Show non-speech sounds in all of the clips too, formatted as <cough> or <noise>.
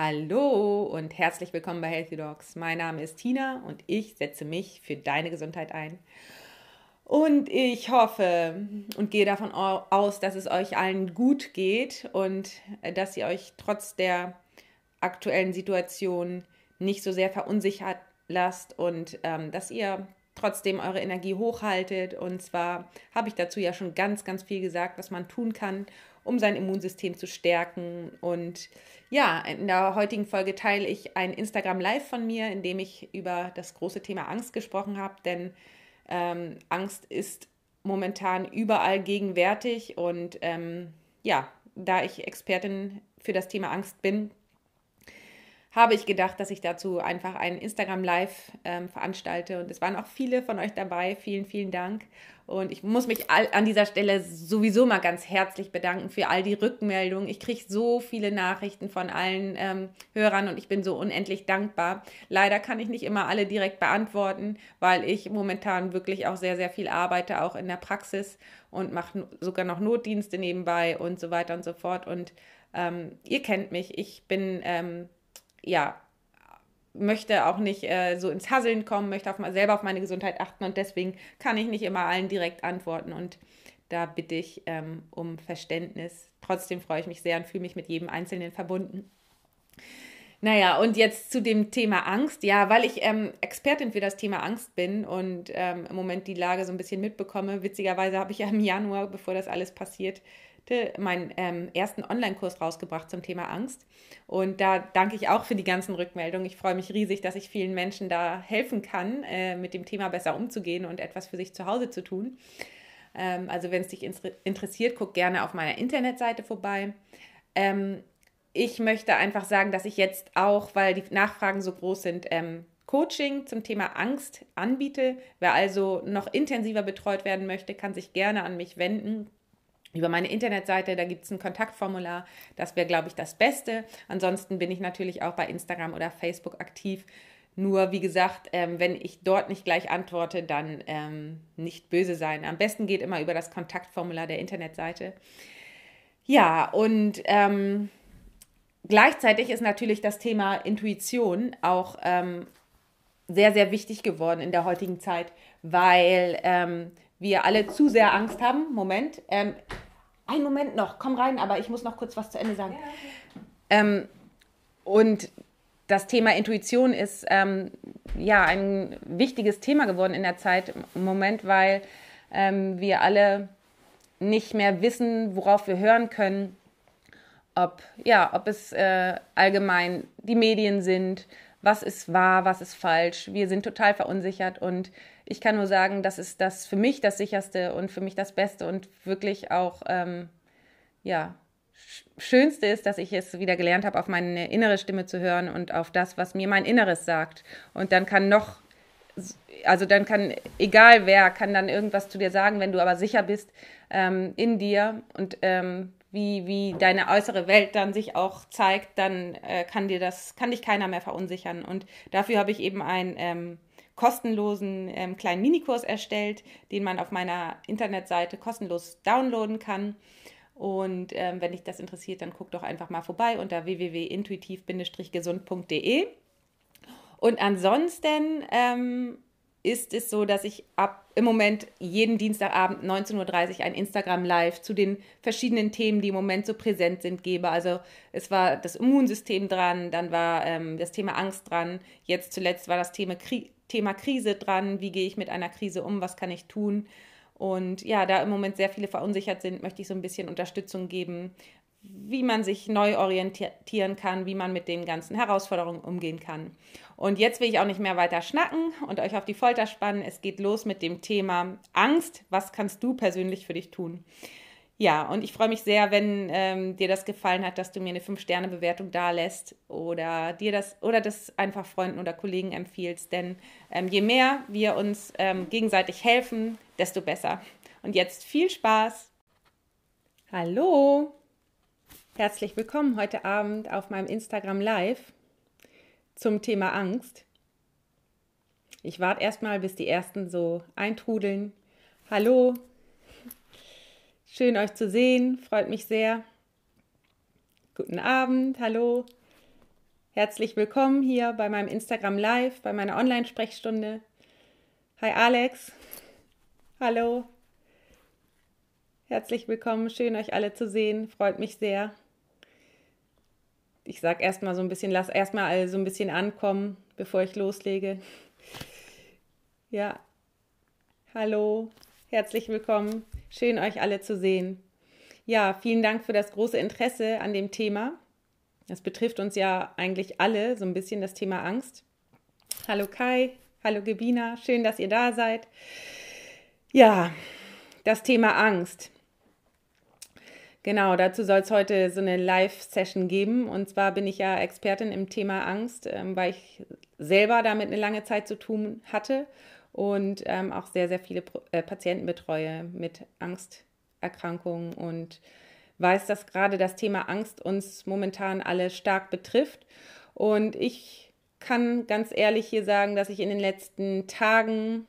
Hallo und herzlich willkommen bei Healthy Dogs. Mein Name ist Tina und ich setze mich für deine Gesundheit ein. Und ich hoffe und gehe davon aus, dass es euch allen gut geht und dass ihr euch trotz der aktuellen Situation nicht so sehr verunsichert lasst und ähm, dass ihr trotzdem eure Energie hochhaltet. Und zwar habe ich dazu ja schon ganz, ganz viel gesagt, was man tun kann, um sein Immunsystem zu stärken. Und ja, in der heutigen Folge teile ich ein Instagram Live von mir, in dem ich über das große Thema Angst gesprochen habe, denn ähm, Angst ist momentan überall gegenwärtig und ähm, ja, da ich Expertin für das Thema Angst bin, habe ich gedacht, dass ich dazu einfach ein Instagram Live ähm, veranstalte. Und es waren auch viele von euch dabei. Vielen, vielen Dank. Und ich muss mich an dieser Stelle sowieso mal ganz herzlich bedanken für all die Rückmeldungen. Ich kriege so viele Nachrichten von allen ähm, Hörern und ich bin so unendlich dankbar. Leider kann ich nicht immer alle direkt beantworten, weil ich momentan wirklich auch sehr, sehr viel arbeite, auch in der Praxis und mache sogar noch Notdienste nebenbei und so weiter und so fort. Und ähm, ihr kennt mich. Ich bin ähm, ja, möchte auch nicht äh, so ins Hasseln kommen, möchte auf, selber auf meine Gesundheit achten und deswegen kann ich nicht immer allen direkt antworten und da bitte ich ähm, um Verständnis. Trotzdem freue ich mich sehr und fühle mich mit jedem Einzelnen verbunden. Naja, und jetzt zu dem Thema Angst. Ja, weil ich ähm, Expertin für das Thema Angst bin und ähm, im Moment die Lage so ein bisschen mitbekomme. Witzigerweise habe ich ja im Januar, bevor das alles passiert, meinen ähm, ersten Online-Kurs rausgebracht zum Thema Angst. Und da danke ich auch für die ganzen Rückmeldungen. Ich freue mich riesig, dass ich vielen Menschen da helfen kann, äh, mit dem Thema besser umzugehen und etwas für sich zu Hause zu tun. Ähm, also wenn es dich interessiert, guck gerne auf meiner Internetseite vorbei. Ähm, ich möchte einfach sagen, dass ich jetzt auch, weil die Nachfragen so groß sind, ähm, Coaching zum Thema Angst anbiete. Wer also noch intensiver betreut werden möchte, kann sich gerne an mich wenden über meine Internetseite, da gibt es ein Kontaktformular. Das wäre, glaube ich, das Beste. Ansonsten bin ich natürlich auch bei Instagram oder Facebook aktiv. Nur, wie gesagt, ähm, wenn ich dort nicht gleich antworte, dann ähm, nicht böse sein. Am besten geht immer über das Kontaktformular der Internetseite. Ja, und ähm, gleichzeitig ist natürlich das Thema Intuition auch ähm, sehr, sehr wichtig geworden in der heutigen Zeit, weil ähm, wir alle zu sehr Angst haben. Moment. Ähm, einen Moment noch, komm rein, aber ich muss noch kurz was zu Ende sagen. Ähm, und das Thema Intuition ist ähm, ja ein wichtiges Thema geworden in der Zeit im Moment, weil ähm, wir alle nicht mehr wissen, worauf wir hören können, ob, ja, ob es äh, allgemein die Medien sind, was ist wahr, was ist falsch. Wir sind total verunsichert und ich kann nur sagen, das ist das für mich das sicherste und für mich das Beste und wirklich auch, ähm, ja, Schönste ist, dass ich es wieder gelernt habe, auf meine innere Stimme zu hören und auf das, was mir mein Inneres sagt. Und dann kann noch, also dann kann, egal wer, kann dann irgendwas zu dir sagen, wenn du aber sicher bist ähm, in dir und ähm, wie, wie deine äußere Welt dann sich auch zeigt, dann äh, kann dir das, kann dich keiner mehr verunsichern. Und dafür habe ich eben ein ähm, kostenlosen ähm, kleinen Minikurs erstellt, den man auf meiner Internetseite kostenlos downloaden kann. Und ähm, wenn dich das interessiert, dann guck doch einfach mal vorbei unter www.intuitiv-gesund.de. Und ansonsten ähm, ist es so, dass ich ab im Moment jeden Dienstagabend 19.30 Uhr ein Instagram Live zu den verschiedenen Themen, die im Moment so präsent sind, gebe. Also es war das Immunsystem dran, dann war ähm, das Thema Angst dran, jetzt zuletzt war das Thema, Kri Thema Krise dran, wie gehe ich mit einer Krise um, was kann ich tun. Und ja, da im Moment sehr viele verunsichert sind, möchte ich so ein bisschen Unterstützung geben, wie man sich neu orientieren kann, wie man mit den ganzen Herausforderungen umgehen kann. Und jetzt will ich auch nicht mehr weiter schnacken und euch auf die Folter spannen. Es geht los mit dem Thema Angst. Was kannst du persönlich für dich tun? Ja, und ich freue mich sehr, wenn ähm, dir das gefallen hat, dass du mir eine 5-Sterne-Bewertung da lässt oder dir das oder das einfach Freunden oder Kollegen empfiehlst. Denn ähm, je mehr wir uns ähm, gegenseitig helfen, desto besser. Und jetzt viel Spaß. Hallo! Herzlich willkommen heute Abend auf meinem Instagram Live zum Thema Angst. Ich warte erstmal, bis die ersten so eintrudeln. Hallo, schön euch zu sehen, freut mich sehr. Guten Abend, hallo. Herzlich willkommen hier bei meinem Instagram Live, bei meiner Online-Sprechstunde. Hi Alex. Hallo. Herzlich willkommen, schön euch alle zu sehen, freut mich sehr. Ich sag erstmal so ein bisschen, lass erstmal so ein bisschen ankommen, bevor ich loslege. Ja. Hallo, herzlich willkommen, schön euch alle zu sehen. Ja, vielen Dank für das große Interesse an dem Thema. Das betrifft uns ja eigentlich alle so ein bisschen das Thema Angst. Hallo Kai, hallo Gebina, schön, dass ihr da seid. Ja, das Thema Angst. Genau, dazu soll es heute so eine Live-Session geben. Und zwar bin ich ja Expertin im Thema Angst, ähm, weil ich selber damit eine lange Zeit zu tun hatte und ähm, auch sehr, sehr viele äh, Patienten betreue mit Angsterkrankungen und weiß, dass gerade das Thema Angst uns momentan alle stark betrifft. Und ich kann ganz ehrlich hier sagen, dass ich in den letzten Tagen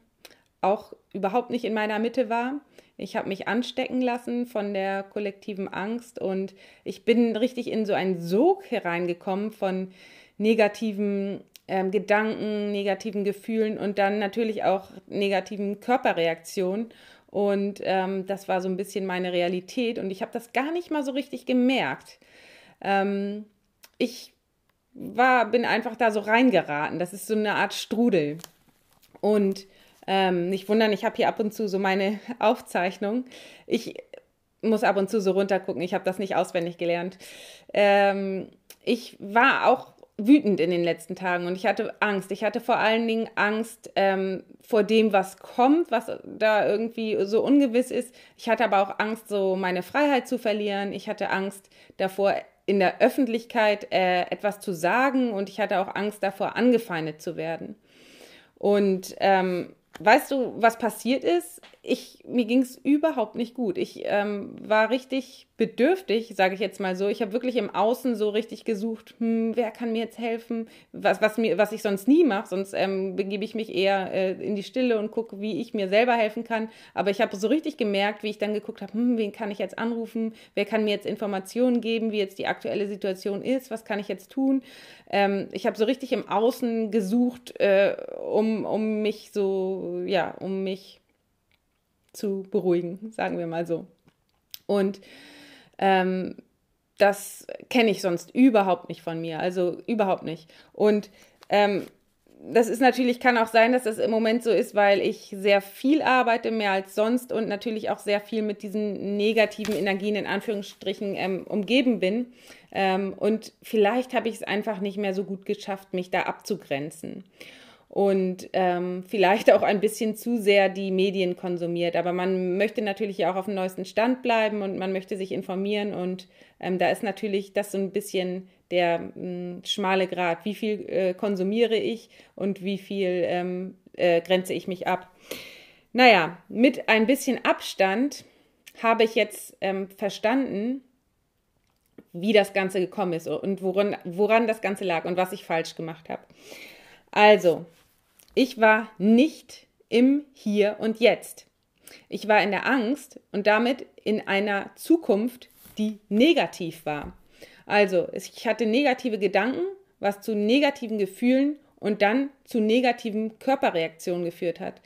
auch überhaupt nicht in meiner Mitte war. Ich habe mich anstecken lassen von der kollektiven Angst und ich bin richtig in so einen Sog hereingekommen von negativen ähm, Gedanken, negativen Gefühlen und dann natürlich auch negativen Körperreaktionen. Und ähm, das war so ein bisschen meine Realität und ich habe das gar nicht mal so richtig gemerkt. Ähm, ich war, bin einfach da so reingeraten. Das ist so eine Art Strudel. Und ähm, nicht wundern, ich habe hier ab und zu so meine <laughs> Aufzeichnung. Ich muss ab und zu so runtergucken. Ich habe das nicht auswendig gelernt. Ähm, ich war auch wütend in den letzten Tagen und ich hatte Angst. Ich hatte vor allen Dingen Angst ähm, vor dem, was kommt, was da irgendwie so ungewiss ist. Ich hatte aber auch Angst, so meine Freiheit zu verlieren. Ich hatte Angst davor, in der Öffentlichkeit äh, etwas zu sagen und ich hatte auch Angst davor, angefeindet zu werden. Und ähm, weißt du, was passiert ist? Ich, mir ging es überhaupt nicht gut. Ich ähm, war richtig bedürftig, sage ich jetzt mal so. Ich habe wirklich im Außen so richtig gesucht, hm, wer kann mir jetzt helfen, was, was, mir, was ich sonst nie mache. Sonst ähm, begebe ich mich eher äh, in die Stille und gucke, wie ich mir selber helfen kann. Aber ich habe so richtig gemerkt, wie ich dann geguckt habe, hm, wen kann ich jetzt anrufen, wer kann mir jetzt Informationen geben, wie jetzt die aktuelle Situation ist, was kann ich jetzt tun. Ähm, ich habe so richtig im Außen gesucht, äh, um, um mich so, ja, um mich zu beruhigen, sagen wir mal so. Und ähm, das kenne ich sonst überhaupt nicht von mir, also überhaupt nicht. Und ähm, das ist natürlich, kann auch sein, dass das im Moment so ist, weil ich sehr viel arbeite, mehr als sonst und natürlich auch sehr viel mit diesen negativen Energien in Anführungsstrichen ähm, umgeben bin. Ähm, und vielleicht habe ich es einfach nicht mehr so gut geschafft, mich da abzugrenzen und ähm, vielleicht auch ein bisschen zu sehr die Medien konsumiert. Aber man möchte natürlich auch auf dem neuesten Stand bleiben und man möchte sich informieren und ähm, da ist natürlich das so ein bisschen der mh, hm, schmale Grad. Wie viel äh, konsumiere ich und wie viel ähm, äh, grenze ich mich ab? Naja, mit ein bisschen Abstand habe ich jetzt ähm, verstanden, wie das Ganze gekommen ist und woran, woran das Ganze lag und was ich falsch gemacht habe. Also, ich war nicht im Hier und Jetzt. Ich war in der Angst und damit in einer Zukunft, die negativ war. Also, ich hatte negative Gedanken, was zu negativen Gefühlen und dann zu negativen Körperreaktionen geführt hat.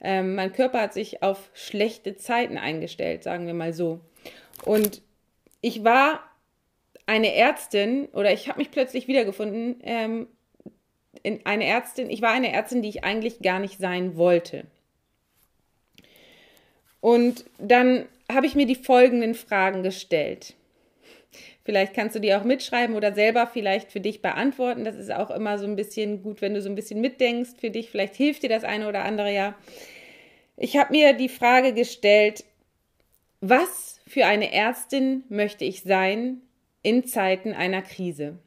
Ähm, mein Körper hat sich auf schlechte Zeiten eingestellt, sagen wir mal so. Und ich war eine Ärztin oder ich habe mich plötzlich wiedergefunden ähm, eine Ärztin, ich war eine Ärztin, die ich eigentlich gar nicht sein wollte. Und dann habe ich mir die folgenden Fragen gestellt. Vielleicht kannst du die auch mitschreiben oder selber vielleicht für dich beantworten. Das ist auch immer so ein bisschen gut, wenn du so ein bisschen mitdenkst für dich. Vielleicht hilft dir das eine oder andere ja. Ich habe mir die Frage gestellt, was für eine Ärztin möchte ich sein in Zeiten einer Krise?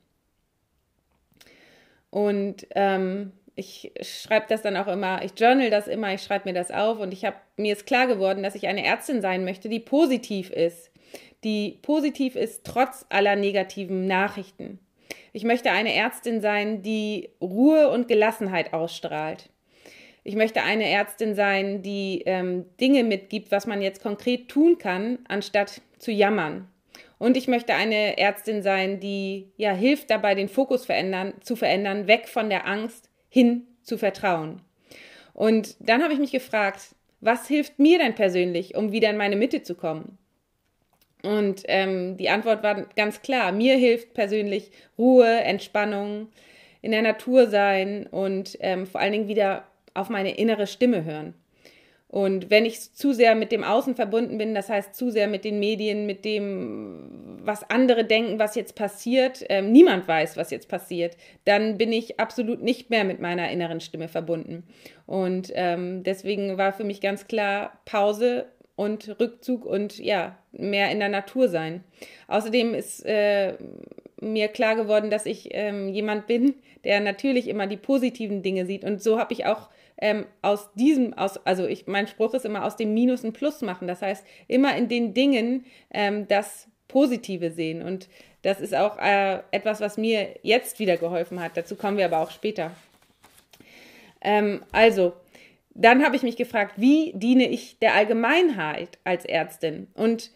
Und ähm, ich schreibe das dann auch immer, ich journal das immer, ich schreibe mir das auf und ich habe mir ist klar geworden, dass ich eine Ärztin sein möchte, die positiv ist, die positiv ist trotz aller negativen Nachrichten. Ich möchte eine Ärztin sein, die Ruhe und Gelassenheit ausstrahlt. Ich möchte eine Ärztin sein, die ähm, Dinge mitgibt, was man jetzt konkret tun kann, anstatt zu jammern. Und ich möchte eine Ärztin sein, die ja hilft dabei, den Fokus verändern, zu verändern, weg von der Angst hin zu Vertrauen. Und dann habe ich mich gefragt, was hilft mir denn persönlich, um wieder in meine Mitte zu kommen? Und ähm, die Antwort war ganz klar. Mir hilft persönlich Ruhe, Entspannung, in der Natur sein und ähm, vor allen Dingen wieder auf meine innere Stimme hören. Und wenn ich zu sehr mit dem Außen verbunden bin, das heißt zu sehr mit den Medien, mit dem, was andere denken, was jetzt passiert, ähm, niemand weiß, was jetzt passiert, dann bin ich absolut nicht mehr mit meiner inneren Stimme verbunden. Und ähm, deswegen war für mich ganz klar Pause und Rückzug und ja, mehr in der Natur sein. Außerdem ist äh, mir klar geworden, dass ich ähm, jemand bin, der natürlich immer die positiven Dinge sieht. Und so habe ich auch ähm, aus diesem, aus, also ich, mein Spruch ist immer aus dem Minus ein Plus machen. Das heißt, immer in den Dingen ähm, das Positive sehen. Und das ist auch äh, etwas, was mir jetzt wieder geholfen hat. Dazu kommen wir aber auch später. Ähm, also, dann habe ich mich gefragt, wie diene ich der Allgemeinheit als Ärztin? Und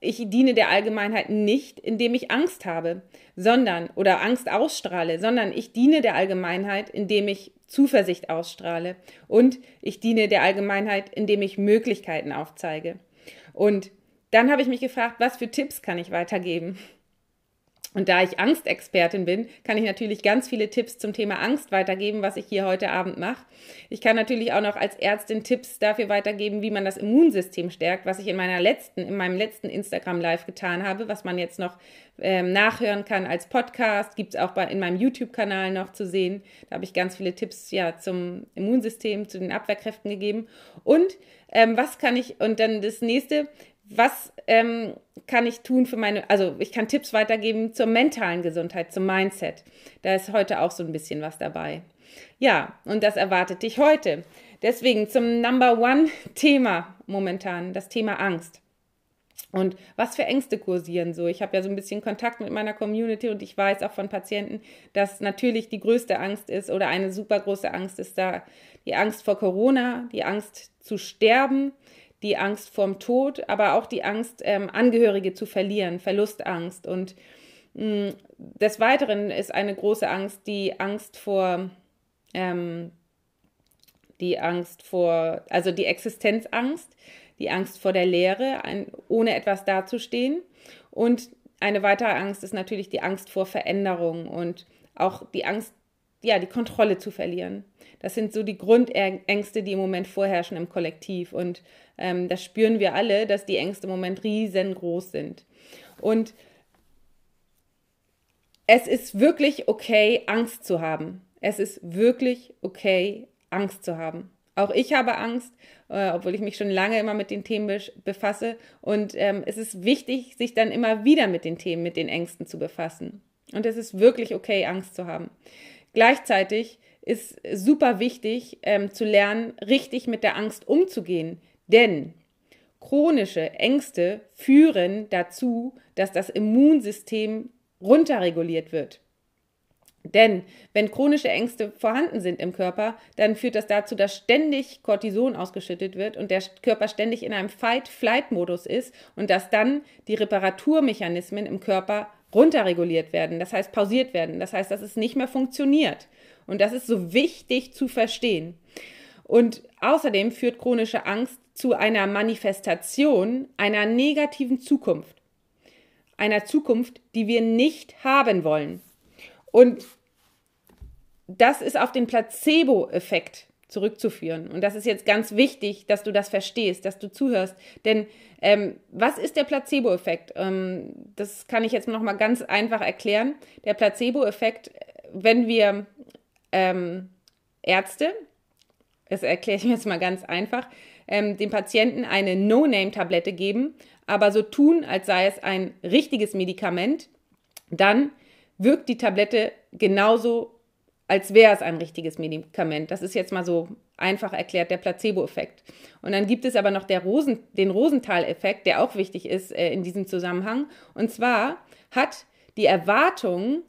ich diene der Allgemeinheit nicht, indem ich Angst habe, sondern oder Angst ausstrahle, sondern ich diene der Allgemeinheit, indem ich Zuversicht ausstrahle und ich diene der Allgemeinheit, indem ich Möglichkeiten aufzeige. Und dann habe ich mich gefragt, was für Tipps kann ich weitergeben? Und da ich Angstexpertin bin, kann ich natürlich ganz viele Tipps zum Thema Angst weitergeben, was ich hier heute Abend mache. Ich kann natürlich auch noch als Ärztin Tipps dafür weitergeben, wie man das Immunsystem stärkt, was ich in meiner letzten, in meinem letzten Instagram Live getan habe, was man jetzt noch ähm, nachhören kann als Podcast, gibt es auch bei, in meinem YouTube-Kanal noch zu sehen. Da habe ich ganz viele Tipps ja zum Immunsystem, zu den Abwehrkräften gegeben. Und ähm, was kann ich, und dann das nächste, was ähm, kann ich tun für meine, also ich kann Tipps weitergeben zur mentalen Gesundheit, zum Mindset. Da ist heute auch so ein bisschen was dabei. Ja, und das erwartet dich heute. Deswegen zum Number One <laughs> Thema momentan, das Thema Angst. Und was für Ängste kursieren so? Ich habe ja so ein bisschen Kontakt mit meiner Community und ich weiß auch von Patienten, dass natürlich die größte Angst ist oder eine super große Angst ist da die Angst vor Corona, die Angst zu sterben, die Angst vorm Tod, aber auch die Angst, ähm, Angehörige zu verlieren, Verlustangst. Und mh, mm, des Weiteren ist eine große Angst die Angst vor, ähm, die Angst vor, also die Existenzangst, die Angst vor der Leere, ein, ohne etwas dazustehen. Und eine weitere Angst ist natürlich die Angst vor Veränderung und auch die Angst, ja, die Kontrolle zu verlieren. Das sind so die Grundängste, die im Moment vorherrschen im Kollektiv. Und ähm, das spüren wir alle, dass die Ängste im Moment riesengroß sind. Und es ist wirklich okay, Angst zu haben. Es ist wirklich okay, Angst zu haben. Auch ich habe Angst, äh, obwohl ich mich schon lange immer mit den Themen befasse. Und ähm, es ist wichtig, sich dann immer wieder mit den Themen, mit den Ängsten zu befassen. Und es ist wirklich okay, Angst zu haben. Gleichzeitig ist super wichtig ähm, zu lernen, richtig mit der Angst umzugehen. Denn chronische Ängste führen dazu, dass das Immunsystem runterreguliert wird. Denn wenn chronische Ängste vorhanden sind im Körper, dann führt das dazu, dass ständig Cortison ausgeschüttet wird und der Körper ständig in einem Fight-Flight-Modus ist und dass dann die Reparaturmechanismen im Körper runterreguliert werden, das heißt pausiert werden, das heißt, dass es nicht mehr funktioniert. Und das ist so wichtig zu verstehen. Und außerdem führt chronische Angst zu einer Manifestation einer negativen Zukunft. Einer Zukunft, die wir nicht haben wollen. Und das ist auf den Placebo-Effekt zurückzuführen. Und das ist jetzt ganz wichtig, dass du das verstehst, dass du zuhörst. Denn ähm, was ist der Placebo-Effekt? Ähm, das kann ich jetzt noch mal ganz einfach erklären. Der Placebo-Effekt, wenn wir ähm, Ärzte, das erkläre ich mir jetzt mal ganz einfach, ähm, dem Patienten eine No-Name-Tablette geben, aber so tun, als sei es ein richtiges Medikament, dann wirkt die Tablette genauso als wäre es ein richtiges Medikament. Das ist jetzt mal so einfach erklärt, der Placebo-Effekt. Und dann gibt es aber noch Rosen, den Rosenthal-Effekt, der auch wichtig ist äh, in diesem Zusammenhang. Und zwar hat die Erwartung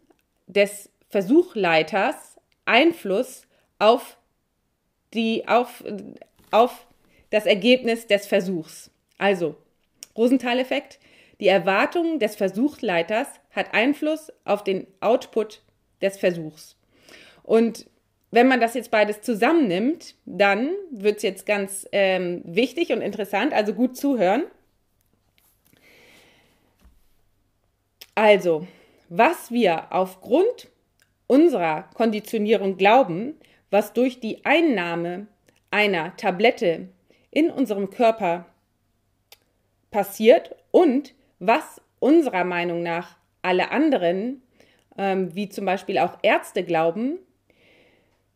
des Versuchleiters Einfluss auf, die, auf, auf das Ergebnis des Versuchs. Also, Rosenthal-Effekt. Die Erwartung des Versuchsleiters hat Einfluss auf den Output des Versuchs. Und wenn man das jetzt beides zusammennimmt, dann wird es jetzt ganz ähm, wichtig und interessant, also gut zuhören. Also, was wir aufgrund unserer Konditionierung glauben, was durch die Einnahme einer Tablette in unserem Körper passiert und was unserer Meinung nach alle anderen, ähm, wie zum Beispiel auch Ärzte glauben,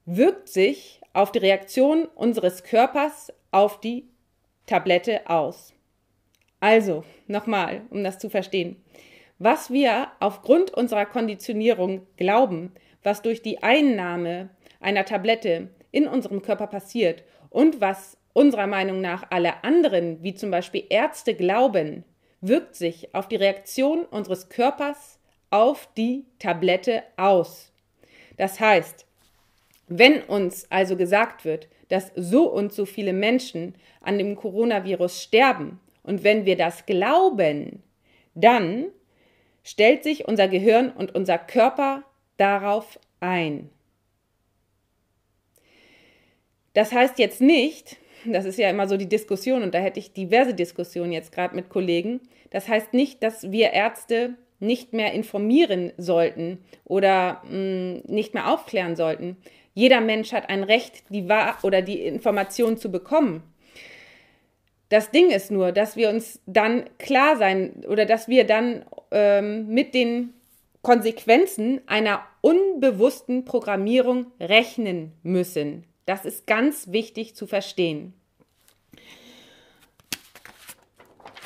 wirkt sich auf die Reaktion unseres Körpers auf die Tablette aus. Also, nochmal, um das zu verstehen. Was wir aufgrund unserer Konditionierung glauben, was durch die Einnahme einer Tablette in unserem Körper passiert und was unserer Meinung nach alle anderen, wie zum Beispiel Ärzte, glauben, wirkt sich auf die Reaktion unseres Körpers auf die Tablette aus. Das heißt, wenn uns also gesagt wird, dass so und so viele Menschen an dem Coronavirus sterben und wenn wir das glauben, dann stellt sich unser Gehirn und unser Körper darauf ein. Das heißt jetzt nicht, das ist ja immer so die Diskussion und da hätte ich diverse Diskussionen jetzt gerade mit Kollegen, das heißt nicht, dass wir Ärzte nicht mehr informieren sollten oder mh, mm, nicht mehr aufklären sollten. Jeder Mensch hat ein Recht, die Wahr oder die Information zu bekommen. Das Ding ist nur, dass wir uns dann klar sein oder dass wir dann ähm, mit den Konsequenzen einer unbewussten Programmierung rechnen müssen. Das ist ganz wichtig zu verstehen.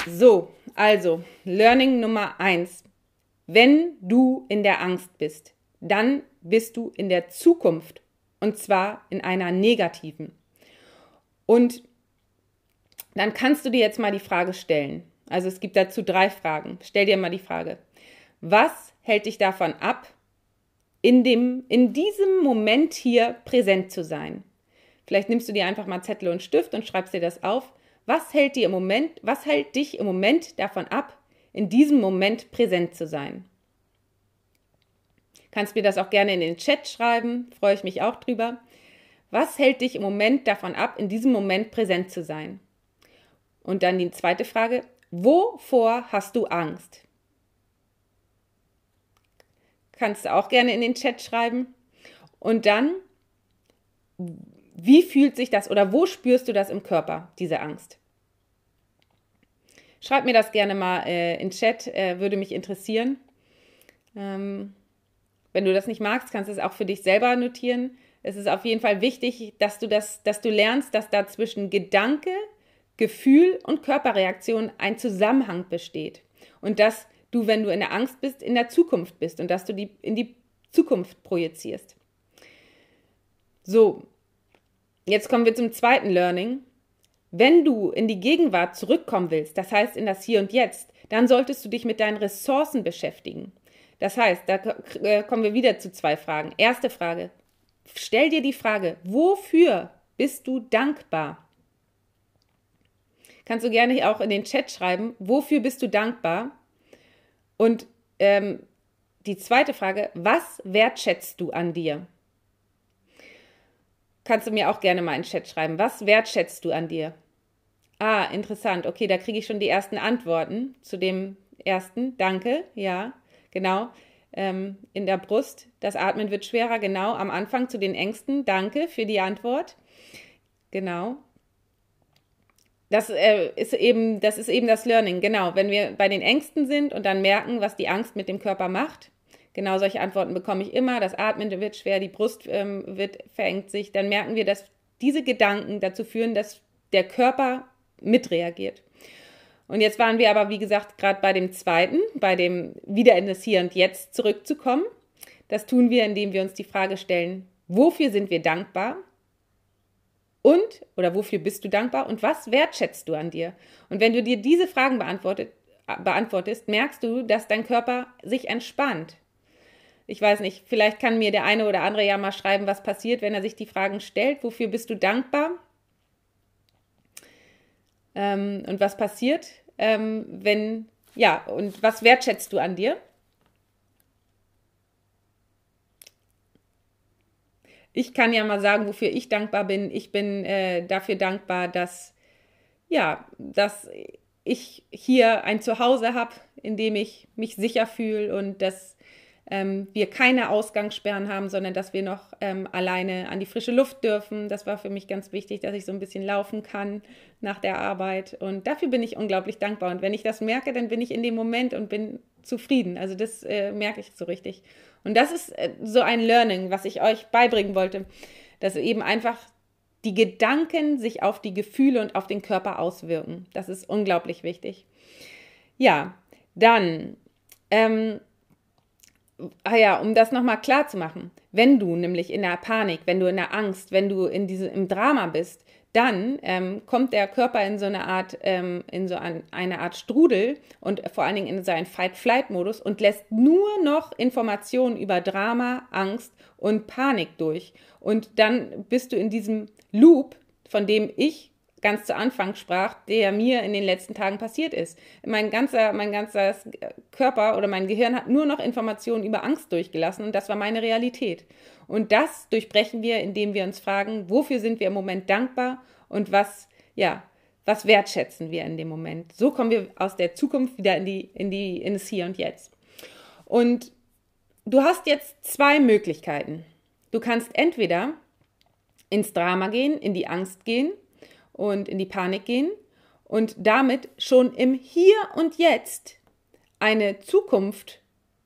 So, also Learning Nummer eins: Wenn du in der Angst bist, dann bist du in der Zukunft und zwar in einer negativen. Und dann kannst du dir jetzt mal die Frage stellen. Also es gibt dazu drei Fragen. Stell dir mal die Frage. Was hält dich davon ab, in, dem, in diesem Moment hier präsent zu sein? Vielleicht nimmst du dir einfach mal Zettel und Stift und schreibst dir das auf. Was hält dir im Moment, was hält dich im Moment davon ab, in diesem Moment präsent zu sein? Kannst mir das auch gerne in den Chat schreiben, freue ich mich auch drüber. Was hält dich im Moment davon ab, in diesem Moment präsent zu sein? Und dann die zweite Frage, wovor hast du Angst? Kannst du auch gerne in den Chat schreiben. Und dann, wie fühlt sich das oder wo spürst du das im Körper, diese Angst? Schreib mir das gerne mal äh, in Chat, äh, würde mich interessieren. Ähm, wenn du das nicht magst, kannst du es auch für dich selber notieren. Es ist auf jeden Fall wichtig, dass du das, dass du lernst, dass da zwischen Gedanke, Gefühl und Körperreaktion ein Zusammenhang besteht. Und dass du, wenn du in der Angst bist, in der Zukunft bist und dass du die in die Zukunft projizierst. So, jetzt kommen wir zum zweiten Learning. Wenn du in die Gegenwart zurückkommen willst, das heißt in das Hier und Jetzt, dann solltest du dich mit deinen Ressourcen beschäftigen. Das heißt, da äh, kommen wir wieder zu zwei Fragen. Erste Frage. Stell dir die Frage, wofür bist du dankbar? Kannst du gerne auch in den Chat schreiben, wofür bist du dankbar? Und ähm, die zweite Frage, was wertschätzt du an dir? Kannst du mir auch gerne mal in den Chat schreiben, was wertschätzt du an dir? Ah, interessant. Okay, da kriege ich schon die ersten Antworten zu dem ersten. Danke, ja. Genau. Ähm, in der Brust. Das Atmen wird schwerer. Genau. Am Anfang zu den Ängsten. Danke für die Antwort. Genau. Das äh, ist eben, das ist eben das Learning. Genau. Wenn wir bei den Ängsten sind und dann merken, was die Angst mit dem Körper macht. Genau solche Antworten bekomme ich immer. Das Atmen wird schwer, die Brust ähm, wird verengt sich. Dann merken wir, dass diese Gedanken dazu führen, dass der Körper mitreagiert. Und jetzt waren wir aber, wie gesagt, gerade bei dem zweiten, bei dem wieder in das Hier und Jetzt zurückzukommen. Das tun wir, indem wir uns die Frage stellen, wofür sind wir dankbar? Und, oder wofür bist du dankbar? Und was wertschätzt du an dir? Und wenn du dir diese Fragen beantwortest, merkst du, dass dein Körper sich entspannt. Ich weiß nicht, vielleicht kann mir der eine oder andere ja mal schreiben, was passiert, wenn er sich die Fragen stellt. Wofür bist du dankbar? Ähm, und was passiert, ähm, wenn ja, und was wertschätzt du an dir? Ich kann ja mal sagen, wofür ich dankbar bin. Ich bin äh, dafür dankbar, dass, ja, dass ich hier ein Zuhause habe, in dem ich mich sicher fühle und dass ähm, wir keine Ausgangssperren haben, sondern dass wir noch ähm, alleine an die frische Luft dürfen. Das war für mich ganz wichtig, dass ich so ein bisschen laufen kann nach der Arbeit. Und dafür bin ich unglaublich dankbar. Und wenn ich das merke, dann bin ich in dem Moment und bin zufrieden. Also das äh, merke ich so richtig. Und das ist äh, so ein Learning, was ich euch beibringen wollte, dass eben einfach die Gedanken sich auf die Gefühle und auf den Körper auswirken. Das ist unglaublich wichtig. Ja, dann ähm, ah ja, um das nochmal klar zu machen, wenn du nämlich in der Panik, wenn du in der Angst, wenn du in diese, im Drama bist, dann ähm, kommt der Körper in so eine Art, ähm, in so ein, eine Art Strudel und vor allen Dingen in seinen Fight-Flight-Modus und lässt nur noch Informationen über Drama, Angst und Panik durch. Und dann bist du in diesem Loop, von dem ich ganz zu Anfang sprach, der mir in den letzten Tagen passiert ist. Mein ganzer, mein ganzer Körper oder mein Gehirn hat nur noch Informationen über Angst durchgelassen und das war meine Realität. Und das durchbrechen wir, indem wir uns fragen, wofür sind wir im Moment dankbar und was, ja, was wertschätzen wir in dem Moment. So kommen wir aus der Zukunft wieder in die, in die, in das Hier und Jetzt. Und du hast jetzt zwei Möglichkeiten. Du kannst entweder ins Drama gehen, in die Angst gehen und in die Panik gehen und damit schon im Hier und Jetzt eine Zukunft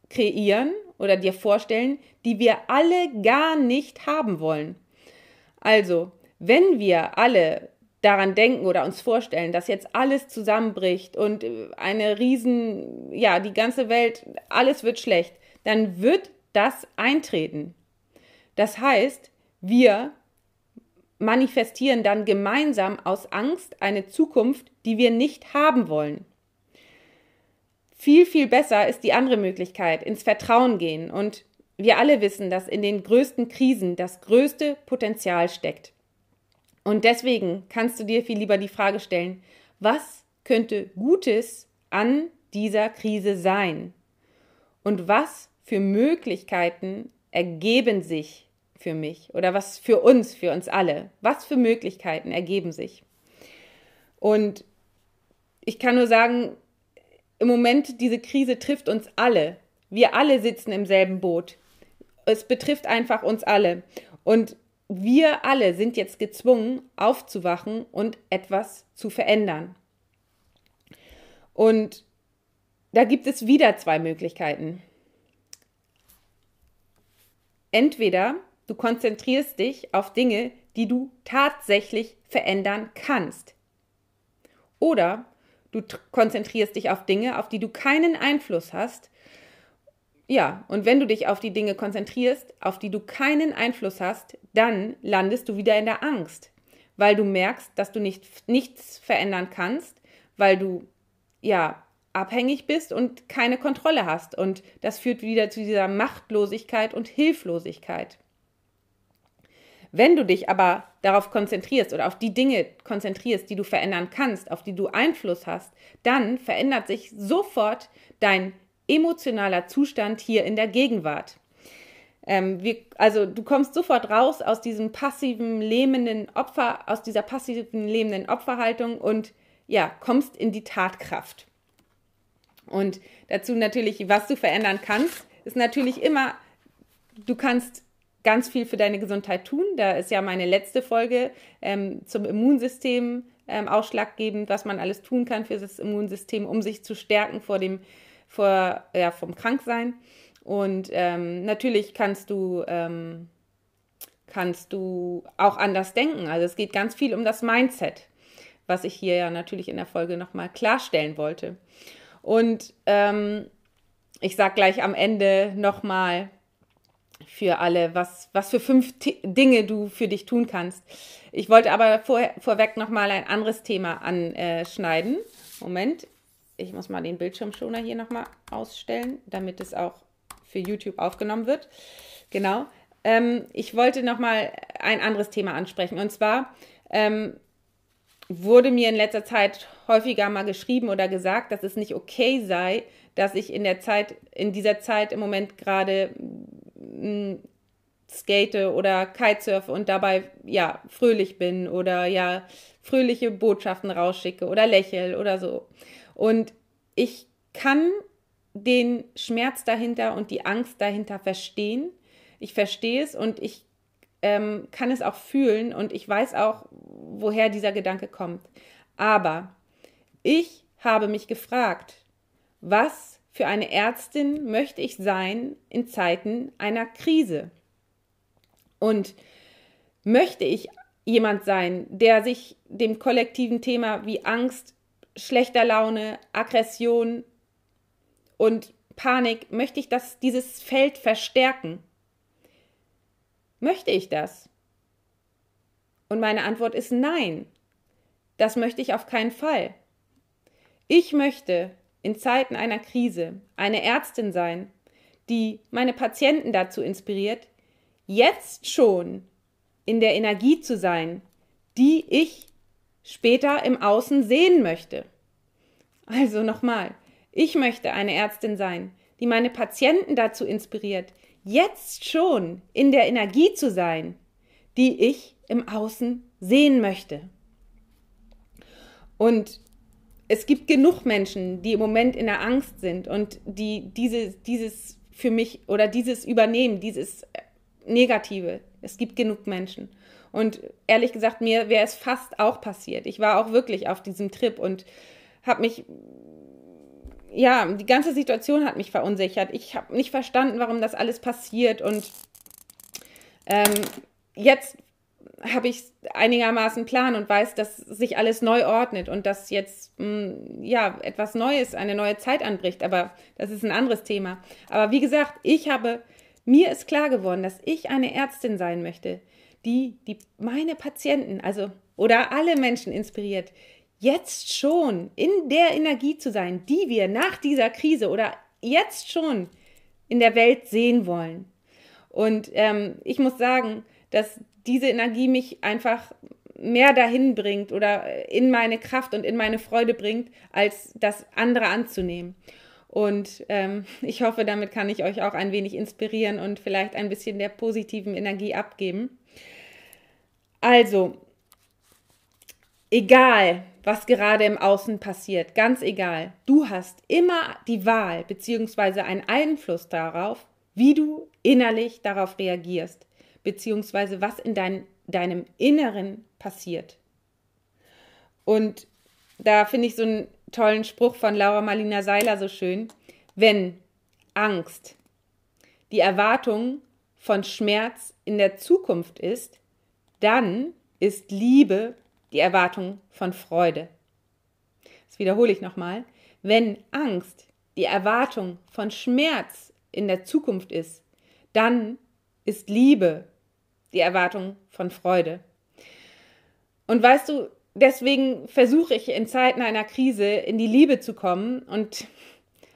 kreieren oder dir vorstellen, die wir alle gar nicht haben wollen. Also, wenn wir alle daran denken oder uns vorstellen, dass jetzt alles zusammenbricht und eine riesen, ja, die ganze Welt, alles wird schlecht, dann wird das eintreten. Das heißt, wir manifestieren dann gemeinsam aus Angst eine Zukunft, die wir nicht haben wollen. Viel, viel besser ist die andere Möglichkeit, ins Vertrauen gehen. Und wir alle wissen, dass in den größten Krisen das größte Potenzial steckt. Und deswegen kannst du dir viel lieber die Frage stellen, was könnte Gutes an dieser Krise sein? Und was für Möglichkeiten ergeben sich für mich oder was für uns, für uns alle? Was für Möglichkeiten ergeben sich? Und ich kann nur sagen, im Moment, diese Krise trifft uns alle. Wir alle sitzen im selben Boot. Es betrifft einfach uns alle. Und wir alle sind jetzt gezwungen, aufzuwachen und etwas zu verändern. Und da gibt es wieder zwei Möglichkeiten. Entweder Du konzentrierst dich auf Dinge, die du tatsächlich verändern kannst. Oder du konzentrierst dich auf Dinge, auf die du keinen Einfluss hast. Ja, und wenn du dich auf die Dinge konzentrierst, auf die du keinen Einfluss hast, dann landest du wieder in der Angst, weil du merkst, dass du nicht, nichts verändern kannst, weil du ja abhängig bist und keine Kontrolle hast. Und das führt wieder zu dieser Machtlosigkeit und Hilflosigkeit. Wenn du dich aber darauf konzentrierst oder auf die Dinge konzentrierst, die du verändern kannst, auf die du Einfluss hast, dann verändert sich sofort dein emotionaler Zustand hier in der Gegenwart. Ähm, wir, also du kommst sofort raus aus diesem passiven, lähmenden Opfer, aus dieser passiven, lähmenden Opferhaltung und ja, kommst in die Tatkraft. Und dazu natürlich, was du verändern kannst, ist natürlich immer, du kannst ganz viel für deine Gesundheit tun. Da ist ja meine letzte Folge ähm, zum Immunsystem ähm, ausschlaggebend, was man alles tun kann für das Immunsystem, um sich zu stärken vor dem, vor, ja, vom Kranksein. Und ähm, natürlich kannst du, ähm, kannst du auch anders denken. Also es geht ganz viel um das Mindset, was ich hier ja natürlich in der Folge nochmal klarstellen wollte. Und ähm, ich sage gleich am Ende nochmal, für alle, was, was für fünf T Dinge du für dich tun kannst. Ich wollte aber vor, vorweg nochmal ein anderes Thema anschneiden. Moment, ich muss mal den Bildschirmschoner hier nochmal ausstellen, damit es auch für YouTube aufgenommen wird. Genau. Ähm, ich wollte nochmal ein anderes Thema ansprechen. Und zwar, ähm, wurde mir in letzter Zeit häufiger mal geschrieben oder gesagt, dass es nicht okay sei, dass ich in der Zeit, in dieser Zeit im Moment gerade mm, skate oder kitesurfe und dabei ja fröhlich bin oder ja fröhliche Botschaften rausschicke oder lächel oder so. Und ich kann den Schmerz dahinter und die Angst dahinter verstehen. Ich verstehe es und ich ähm, kann es auch fühlen und ich weiß auch, woher dieser Gedanke kommt. Aber ich habe mich gefragt, was für eine Ärztin möchte ich sein in Zeiten einer Krise? Und möchte ich jemand sein, der sich dem kollektiven Thema wie Angst, schlechter Laune, Aggression und Panik, möchte ich das, dieses Feld verstärken? Möchte ich das? Und meine Antwort ist nein. Das möchte ich auf keinen Fall. Ich möchte in Zeiten einer Krise eine Ärztin sein, die meine Patienten dazu inspiriert, jetzt schon in der Energie zu sein, die ich später im Außen sehen möchte. Also nochmal, ich möchte eine Ärztin sein, die meine Patienten dazu inspiriert, jetzt schon in der Energie zu sein, die ich im Außen sehen möchte. Und es gibt genug Menschen, die im Moment in der Angst sind und die dieses, dieses für mich oder dieses übernehmen, dieses Negative. Es gibt genug Menschen. Und ehrlich gesagt, mir wäre es fast auch passiert. Ich war auch wirklich auf diesem Trip und habe mich, ja, die ganze Situation hat mich verunsichert. Ich habe nicht verstanden, warum das alles passiert. Und ähm, jetzt habe ich einigermaßen Plan und weiß, dass sich alles neu ordnet und dass jetzt mh, mm, ja etwas Neues, eine neue Zeit anbricht. Aber das ist ein anderes Thema. Aber wie gesagt, ich habe mir ist klar geworden, dass ich eine Ärztin sein möchte, die, die meine Patienten, also oder alle Menschen inspiriert, jetzt schon in der Energie zu sein, die wir nach dieser Krise oder jetzt schon in der Welt sehen wollen. Und ähm, ich muss sagen, dass diese Energie mich einfach mehr dahin bringt oder in meine Kraft und in meine Freude bringt, als das andere anzunehmen. Und ähm, <laughs> ich hoffe, damit kann ich euch auch ein wenig inspirieren und vielleicht ein bisschen der positiven Energie abgeben. Also, egal, was gerade im Außen passiert, ganz egal, du hast immer die Wahl bzw. einen Einfluss darauf, wie du innerlich darauf reagierst beziehungsweise was in dein, deinem Inneren passiert. Und da finde ich so einen tollen Spruch von Laura Marlina Seiler so schön. Wenn Angst die Erwartung von Schmerz in der Zukunft ist, dann ist Liebe die Erwartung von Freude. Das wiederhole ich nochmal. Wenn Angst die Erwartung von Schmerz in der Zukunft ist, dann ist Liebe die Erwartung von Freude. Und weißt du, deswegen versuche ich in Zeiten einer Krise in die Liebe zu kommen und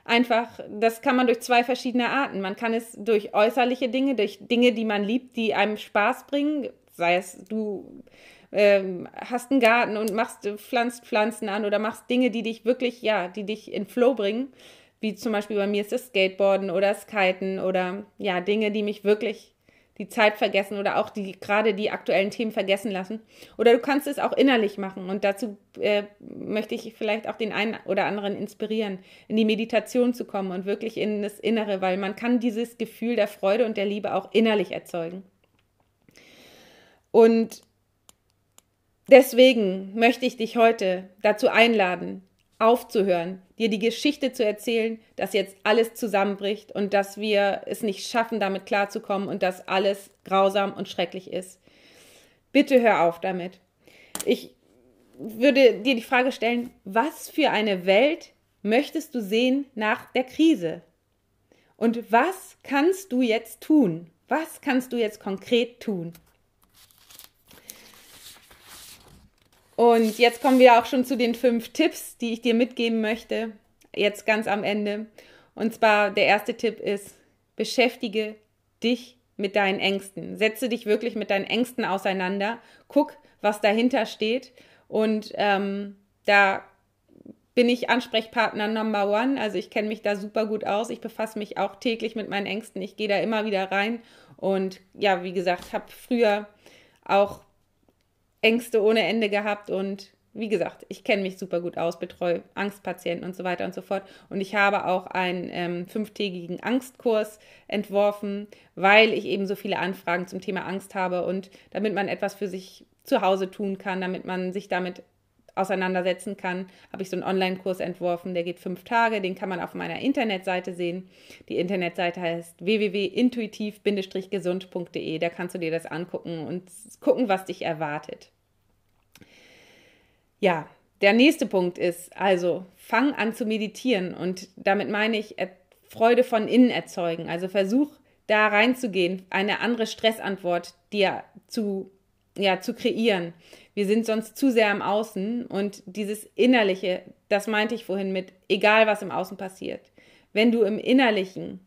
einfach, das kann man durch zwei verschiedene Arten. Man kann es durch äußerliche Dinge, durch Dinge, die man liebt, die einem Spaß bringen, sei es du ähm, hast einen Garten und machst, pflanzt Pflanzen an oder machst Dinge, die dich wirklich, ja, die dich in Flow bringen, wie zum Beispiel bei mir ist das Skateboarden oder das oder ja, Dinge, die mich wirklich die Zeit vergessen oder auch die gerade die aktuellen Themen vergessen lassen. Oder du kannst es auch innerlich machen. Und dazu äh, möchte ich vielleicht auch den einen oder anderen inspirieren, in die Meditation zu kommen und wirklich in das Innere, weil man kann dieses Gefühl der Freude und der Liebe auch innerlich erzeugen. Und deswegen möchte ich dich heute dazu einladen, aufzuhören, dir die Geschichte zu erzählen, dass jetzt alles zusammenbricht und dass wir es nicht schaffen, damit klarzukommen und dass alles grausam und schrecklich ist. Bitte hör auf damit. Ich würde dir die Frage stellen, was für eine Welt möchtest du sehen nach der Krise? Und was kannst du jetzt tun? Was kannst du jetzt konkret tun? Und jetzt kommen wir auch schon zu den fünf Tipps, die ich dir mitgeben möchte, jetzt ganz am Ende. Und zwar der erste Tipp ist, beschäftige dich mit deinen Ängsten. Setze dich wirklich mit deinen Ängsten auseinander. Guck, was dahinter steht Und ähm, da bin ich Ansprechpartner Number One. Also ich kenne mich da super gut aus. Ich befasse mich auch täglich mit meinen Ängsten. Ich gehe da immer wieder rein. Und ja, wie gesagt, habe früher auch Ängste ohne Ende gehabt und wie gesagt, ich kenne mich super gut aus, betreue Angstpatienten und so weiter und so fort. Und ich habe auch einen ähm, fünftägigen Angstkurs entworfen, weil ich eben so viele Anfragen zum Thema Angst habe und damit man etwas für sich zu Hause tun kann, damit man sich damit auseinandersetzen kann, habe ich so einen Online-Kurs entworfen, der geht fünf Tage, den kann man auf meiner Internetseite sehen. Die Internetseite heißt www.intuitiv-gesund.de, da kannst du dir das angucken und gucken, was dich erwartet. Ja, der nächste Punkt ist also, fang an zu meditieren und damit meine ich Freude von innen erzeugen. Also versuch da reinzugehen, eine andere Stressantwort dir zu, ja, zu kreieren. Wir sind sonst zu sehr im Außen und dieses Innerliche, das meinte ich vorhin mit, egal was im Außen passiert. Wenn du im Innerlichen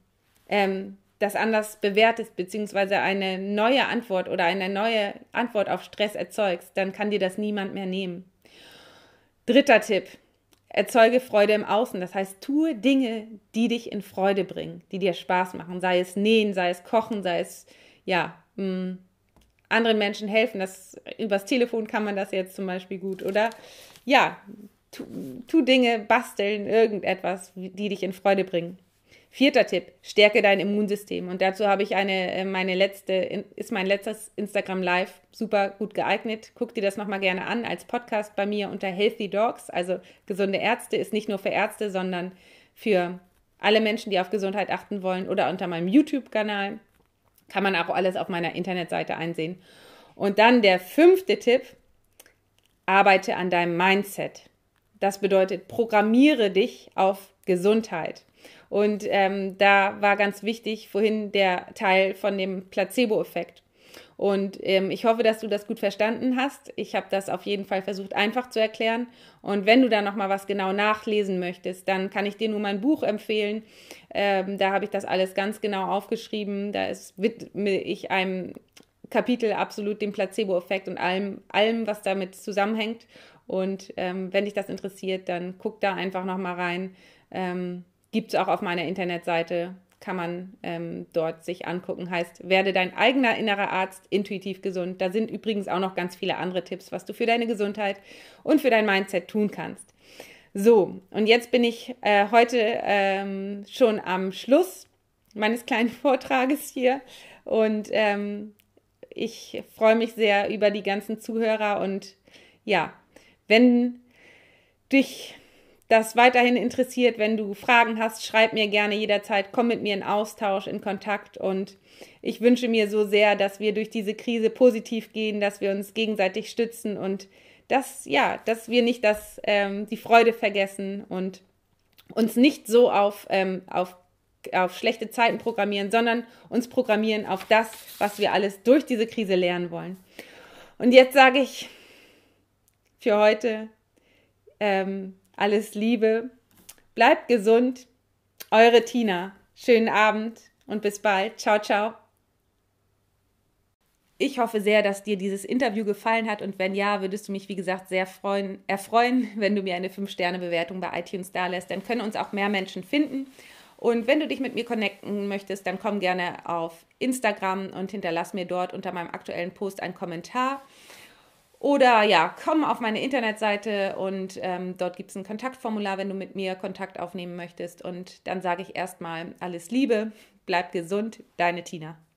ähm, das anders bewertest, beziehungsweise eine neue Antwort oder eine neue Antwort auf Stress erzeugst, dann kann dir das niemand mehr nehmen. Dritter Tipp. Erzeuge Freude im Außen. Das heißt, tue Dinge, die dich in Freude bringen, die dir Spaß machen. Sei es nähen, sei es kochen, sei es, ja, mh, hm, anderen Menschen helfen. Das, übers Telefon kann man das jetzt zum Beispiel gut. Oder ja, tu, tu Dinge, basteln, irgendetwas, die dich in Freude bringen. Vierter Tipp, stärke dein Immunsystem. Und dazu habe ich eine, äh, meine letzte, ist mein letztes Instagram Live super gut geeignet. Guck dir das nochmal gerne an als Podcast bei mir unter Healthy Dogs. Also gesunde Ärzte ist nicht nur für Ärzte, sondern für alle Menschen, die auf Gesundheit achten wollen oder unter meinem YouTube-Kanal. Kann man auch alles auf meiner Internetseite einsehen. Und dann der fünfte Tipp, arbeite an deinem Mindset. Das bedeutet, programmiere dich auf Gesundheit. Und ähm, da war ganz wichtig vorhin der Teil von dem Placebo-Effekt. Und ähm, ich hoffe, dass du das gut verstanden hast. Ich habe das auf jeden Fall versucht einfach zu erklären. Und wenn du da noch mal was genau nachlesen möchtest, dann kann ich dir nur mein Buch empfehlen. Ähm, da habe ich das alles ganz genau aufgeschrieben. Da widme ich einem Kapitel absolut dem Placebo-Effekt und allem, allem, was damit zusammenhängt. Und ähm, wenn dich das interessiert, dann guck da einfach noch mal rein. Ähm, Gibt es auch auf meiner Internetseite, kann man ähm, dort sich angucken. Heißt, werde dein eigener innerer Arzt intuitiv gesund. Da sind übrigens auch noch ganz viele andere Tipps, was du für deine Gesundheit und für dein Mindset tun kannst. So, und jetzt bin ich äh, heute ähm, schon am Schluss meines kleinen <laughs> Vortrages hier und ähm, ich freue mich sehr über die ganzen Zuhörer und ja, wenn dich das weiterhin interessiert, wenn du Fragen hast, schreib mir gerne jederzeit, komm mit mir in Austausch, in Kontakt. Und ich wünsche mir so sehr, dass wir durch diese Krise positiv gehen, dass wir uns gegenseitig stützen und dass, ja, dass wir nicht das, ähm, die Freude vergessen und uns nicht so auf, ähm, auf, auf schlechte Zeiten programmieren, sondern uns programmieren auf das, was wir alles durch diese Krise lernen wollen. Und jetzt sage ich für heute, ähm, alles Liebe. Bleibt gesund. Eure Tina. Schönen Abend und bis bald. Ciao, ciao. Ich hoffe sehr, dass dir dieses Interview gefallen hat und wenn ja, würdest du mich, wie gesagt, sehr freuen, erfreuen, <laughs> wenn du mir eine 5-Sterne-Bewertung bei iTunes da lässt. Dann können uns auch mehr Menschen finden. Und wenn du dich mit mir connecten möchtest, dann komm gerne auf Instagram und hinterlass mir dort unter meinem aktuellen Post einen Kommentar. Oder ja, komm auf meine Internetseite und ähm, dort gibt es ein Kontaktformular, wenn du mit mir Kontakt aufnehmen möchtest. Und dann sage ich erstmal alles Liebe, bleib gesund, deine Tina.